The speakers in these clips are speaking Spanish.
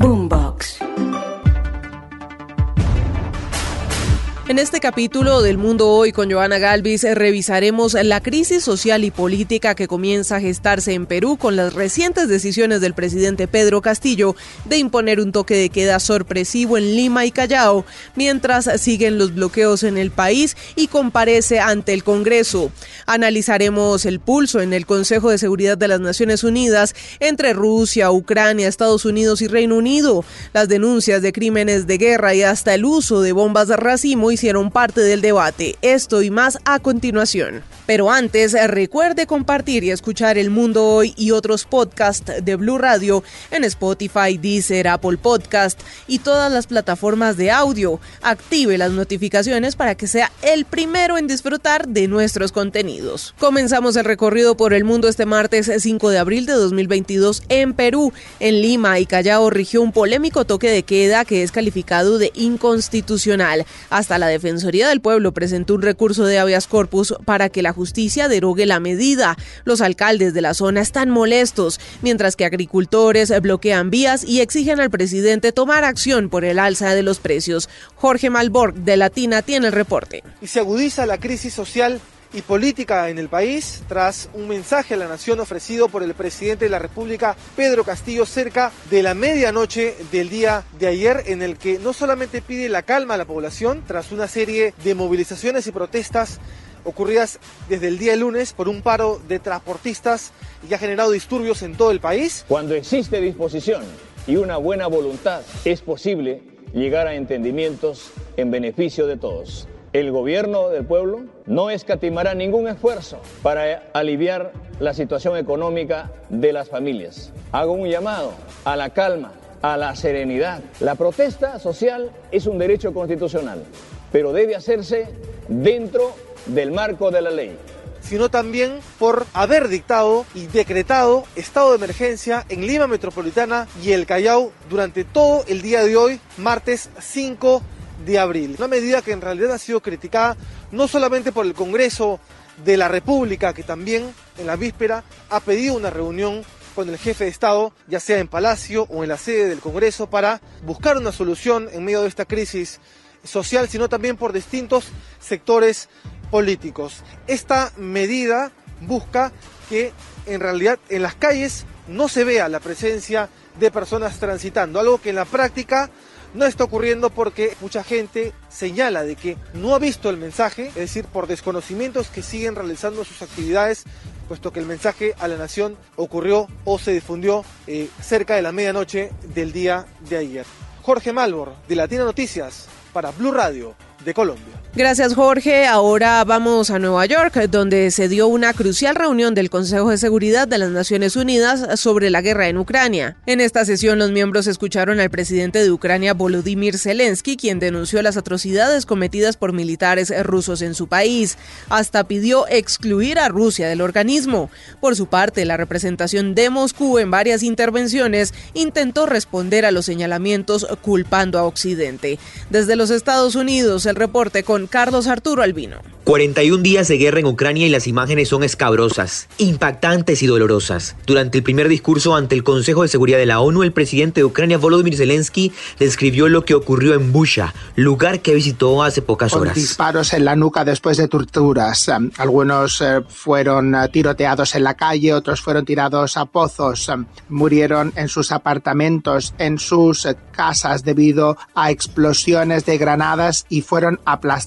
Boombox. En este capítulo del Mundo Hoy con Joana Galvis revisaremos la crisis social y política que comienza a gestarse en Perú con las recientes decisiones del presidente Pedro Castillo de imponer un toque de queda sorpresivo en Lima y Callao, mientras siguen los bloqueos en el país y comparece ante el Congreso. Analizaremos el pulso en el Consejo de Seguridad de las Naciones Unidas entre Rusia, Ucrania, Estados Unidos y Reino Unido, las denuncias de crímenes de guerra y hasta el uso de bombas racimo hicieron parte del debate. Esto y más a continuación. Pero antes, recuerde compartir y escuchar El Mundo Hoy y otros podcasts de Blue Radio en Spotify, Deezer, Apple Podcast y todas las plataformas de audio. Active las notificaciones para que sea el primero en disfrutar de nuestros contenidos. Comenzamos el recorrido por el mundo este martes 5 de abril de 2022 en Perú. En Lima y Callao rigió un polémico toque de queda que es calificado de inconstitucional. Hasta la Defensoría del Pueblo presentó un recurso de habeas corpus para que la justicia derogue la medida. Los alcaldes de la zona están molestos, mientras que agricultores bloquean vías y exigen al presidente tomar acción por el alza de los precios. Jorge Malborg de Latina tiene el reporte. Y se agudiza la crisis social y política en el país tras un mensaje a la nación ofrecido por el presidente de la República, Pedro Castillo, cerca de la medianoche del día de ayer, en el que no solamente pide la calma a la población tras una serie de movilizaciones y protestas ocurridas desde el día lunes por un paro de transportistas y que ha generado disturbios en todo el país. Cuando existe disposición y una buena voluntad, es posible llegar a entendimientos en beneficio de todos el gobierno del pueblo no escatimará ningún esfuerzo para aliviar la situación económica de las familias. Hago un llamado a la calma, a la serenidad. La protesta social es un derecho constitucional, pero debe hacerse dentro del marco de la ley sino también por haber dictado y decretado estado de emergencia en Lima Metropolitana y el Callao durante todo el día de hoy, martes 5 de abril. Una medida que en realidad ha sido criticada no solamente por el Congreso de la República, que también en la víspera ha pedido una reunión con el jefe de Estado, ya sea en Palacio o en la sede del Congreso, para buscar una solución en medio de esta crisis social, sino también por distintos sectores políticos. Esta medida busca que en realidad en las calles no se vea la presencia de personas transitando, algo que en la práctica no está ocurriendo porque mucha gente señala de que no ha visto el mensaje, es decir, por desconocimientos que siguen realizando sus actividades, puesto que el mensaje a la nación ocurrió o se difundió eh, cerca de la medianoche del día de ayer. Jorge Malbor, de Latina Noticias, para Blue Radio de Colombia. Gracias Jorge. Ahora vamos a Nueva York, donde se dio una crucial reunión del Consejo de Seguridad de las Naciones Unidas sobre la guerra en Ucrania. En esta sesión los miembros escucharon al presidente de Ucrania Volodymyr Zelensky, quien denunció las atrocidades cometidas por militares rusos en su país. Hasta pidió excluir a Rusia del organismo. Por su parte, la representación de Moscú en varias intervenciones intentó responder a los señalamientos culpando a Occidente. Desde los Estados Unidos, el reporte con Carlos Arturo Albino. 41 días de guerra en Ucrania y las imágenes son escabrosas, impactantes y dolorosas. Durante el primer discurso ante el Consejo de Seguridad de la ONU, el presidente de Ucrania, Volodymyr Zelensky, describió lo que ocurrió en Busha, lugar que visitó hace pocas Con horas. disparos en la nuca después de torturas. Algunos eh, fueron eh, tiroteados en la calle, otros fueron tirados a pozos, murieron en sus apartamentos, en sus eh, casas debido a explosiones de granadas y fueron fueron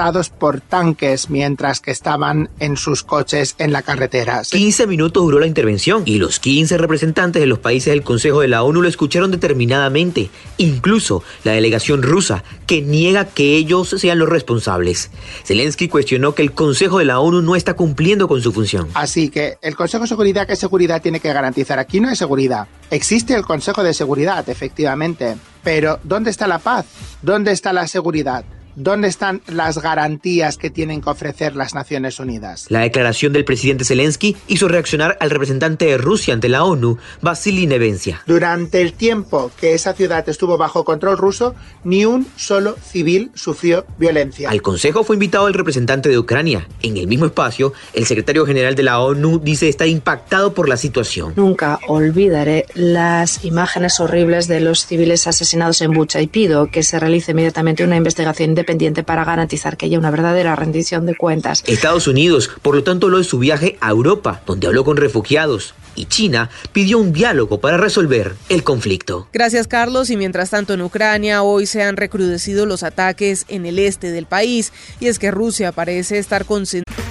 aplastados por tanques mientras que estaban en sus coches en la carretera. 15 minutos duró la intervención y los 15 representantes de los países del Consejo de la ONU lo escucharon determinadamente, incluso la delegación rusa, que niega que ellos sean los responsables. Zelensky cuestionó que el Consejo de la ONU no está cumpliendo con su función. Así que el Consejo de Seguridad, ¿qué seguridad tiene que garantizar? Aquí no hay seguridad. Existe el Consejo de Seguridad, efectivamente, pero ¿dónde está la paz? ¿Dónde está la seguridad? ¿Dónde están las garantías que tienen que ofrecer las Naciones Unidas? La declaración del presidente Zelensky hizo reaccionar al representante de Rusia ante la ONU, Vasily Nevencia. Durante el tiempo que esa ciudad estuvo bajo control ruso, ni un solo civil sufrió violencia. Al Consejo fue invitado el representante de Ucrania. En el mismo espacio, el secretario general de la ONU dice estar impactado por la situación. Nunca olvidaré las imágenes horribles de los civiles asesinados en Bucha y pido que se realice inmediatamente una investigación independiente para garantizar que haya una verdadera rendición de cuentas. Estados Unidos, por lo tanto, lo de su viaje a Europa, donde habló con refugiados, y China pidió un diálogo para resolver el conflicto. Gracias, Carlos. Y mientras tanto, en Ucrania hoy se han recrudecido los ataques en el este del país, y es que Rusia parece estar concentrada.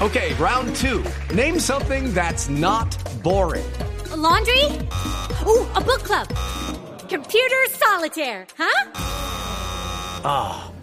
Okay, round two. Name something that's not boring. A laundry? Ooh, a book club. Computer solitaire, huh? Ah, oh,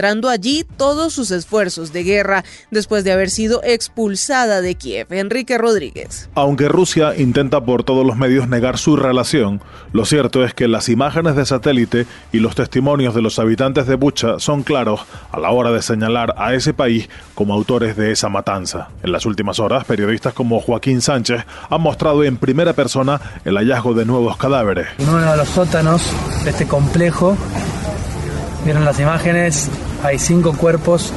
Allí todos sus esfuerzos de guerra después de haber sido expulsada de Kiev. Enrique Rodríguez. Aunque Rusia intenta por todos los medios negar su relación, lo cierto es que las imágenes de satélite y los testimonios de los habitantes de Bucha son claros a la hora de señalar a ese país como autores de esa matanza. En las últimas horas, periodistas como Joaquín Sánchez han mostrado en primera persona el hallazgo de nuevos cadáveres. En uno de los sótanos de este complejo, vieron las imágenes, hay cinco cuerpos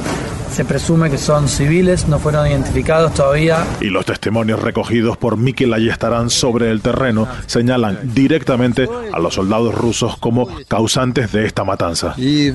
se presume que son civiles, no fueron identificados todavía. Y los testimonios recogidos por Mikel Ayestarán sobre el terreno señalan directamente a los soldados rusos como causantes de esta matanza. Y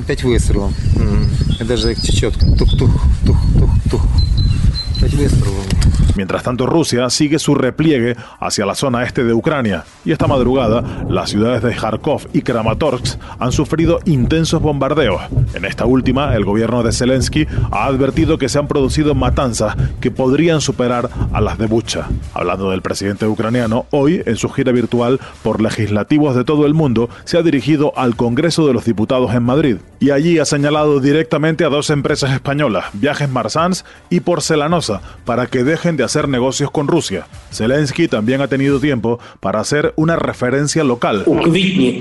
Mientras tanto, Rusia sigue su repliegue hacia la zona este de Ucrania y esta madrugada las ciudades de Kharkov y Kramatorsk han sufrido intensos bombardeos. En esta última, el gobierno de Zelensky ha advertido que se han producido matanzas que podrían superar a las de Bucha. Hablando del presidente ucraniano, hoy, en su gira virtual por legislativos de todo el mundo, se ha dirigido al Congreso de los Diputados en Madrid y allí ha señalado directamente a dos empresas españolas, Viajes Marsans y Porcelanosa, para que dejen de hacer negocios con Rusia. Zelensky también ha tenido tiempo para hacer una referencia local.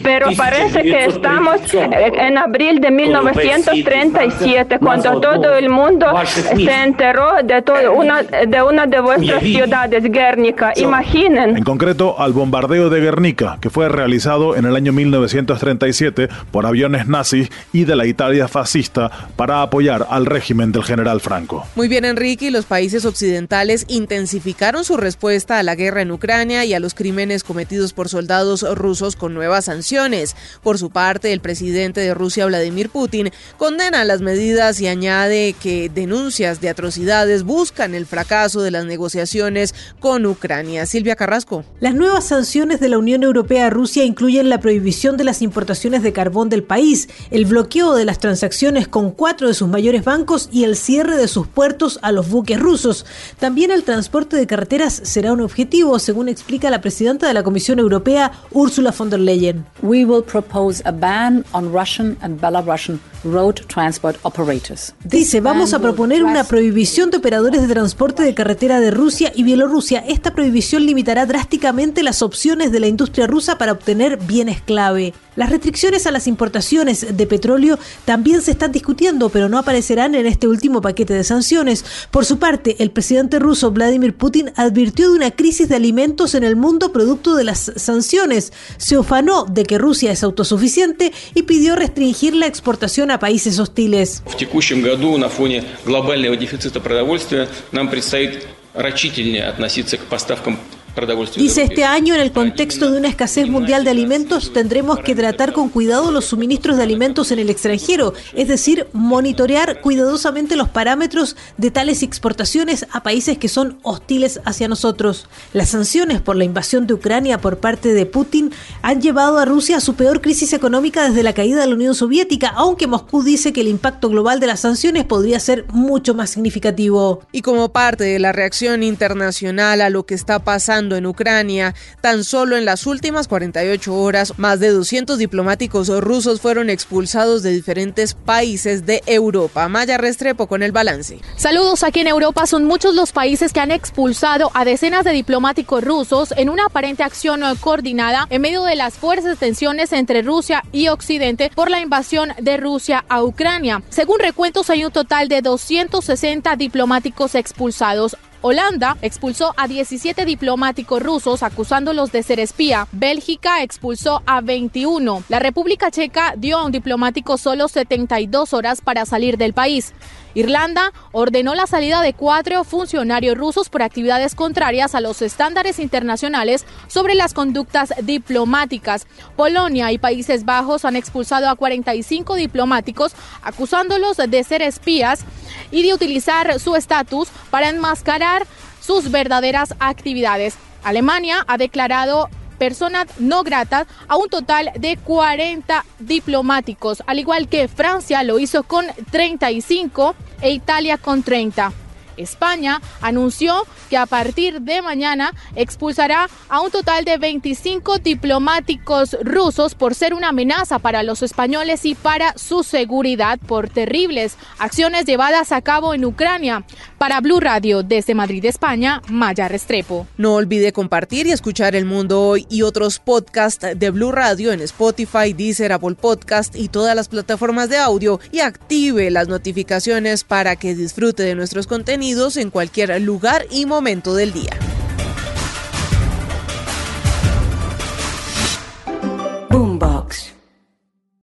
Pero parece que estamos en abril de 1937, cuando todo el mundo se enteró de, todo una, de una de vuestras ciudades, Guernica. Imaginen. En concreto, al bombardeo de Guernica, que fue realizado en el año 1937 por aviones nazis y de la Italia fascista para apoyar al régimen del general Franco. Muy bien, Enrique, y los países occidentales intensificaron su respuesta a la guerra en Ucrania y a los crímenes cometidos por soldados rusos con nuevas sanciones. Por su parte, el presidente de Rusia, Vladimir Putin, condena las medidas y añade que denuncias de atrocidades buscan el fracaso de las negociaciones con Ucrania. Silvia Carrasco. Las nuevas sanciones de la Unión Europea a Rusia incluyen la prohibición de las importaciones de carbón del país, el bloqueo de las transacciones con cuatro de sus mayores bancos y el cierre de sus puertos a los buques rusos. También el transporte de carreteras será un objetivo, según explica la presidenta de la Comisión Europea, Ursula von der Leyen. We will propose a ban on Russian and Belarusian road transport operators. Dice, vamos a proponer una prohibición de operadores de transporte de carretera de Rusia y Bielorrusia. Esta prohibición limitará drásticamente las opciones de la industria rusa para obtener bienes clave. Las restricciones a las importaciones de petróleo también se están discutiendo, pero no aparecerán en este último paquete de sanciones. Por su parte, el presidente ruso Vladimir Putin advirtió de una crisis de alimentos en el mundo producto de las sanciones. Se ufanó de que Rusia es autosuficiente y pidió restringir la exportación a países hostiles. Dice, este año, en el contexto de una escasez mundial de alimentos, tendremos que tratar con cuidado los suministros de alimentos en el extranjero, es decir, monitorear cuidadosamente los parámetros de tales exportaciones a países que son hostiles hacia nosotros. Las sanciones por la invasión de Ucrania por parte de Putin han llevado a Rusia a su peor crisis económica desde la caída de la Unión Soviética, aunque Moscú dice que el impacto global de las sanciones podría ser mucho más significativo. Y como parte de la reacción internacional a lo que está pasando, pasando en Ucrania, tan solo en las últimas 48 horas, más de 200 diplomáticos rusos fueron expulsados de diferentes países de Europa. Maya Restrepo con el balance. Saludos aquí en Europa. Son muchos los países que han expulsado a decenas de diplomáticos rusos en una aparente acción coordinada en medio de las fuertes tensiones entre Rusia y Occidente por la invasión de Rusia a Ucrania. Según recuentos, hay un total de 260 diplomáticos expulsados. Holanda expulsó a 17 diplomáticos rusos acusándolos de ser espía. Bélgica expulsó a 21. La República Checa dio a un diplomático solo 72 horas para salir del país. Irlanda ordenó la salida de cuatro funcionarios rusos por actividades contrarias a los estándares internacionales sobre las conductas diplomáticas. Polonia y Países Bajos han expulsado a 45 diplomáticos acusándolos de ser espías y de utilizar su estatus para enmascarar sus verdaderas actividades. Alemania ha declarado personas no gratas a un total de 40 diplomáticos, al igual que Francia lo hizo con 35 e Italia con 30. España anunció que a partir de mañana expulsará a un total de 25 diplomáticos rusos por ser una amenaza para los españoles y para su seguridad por terribles acciones llevadas a cabo en Ucrania. Para Blue Radio desde Madrid, España, Maya Restrepo. No olvide compartir y escuchar El Mundo Hoy y otros podcasts de Blue Radio en Spotify, Deezer, Apple Podcast y todas las plataformas de audio y active las notificaciones para que disfrute de nuestros contenidos en cualquier lugar y momento del día.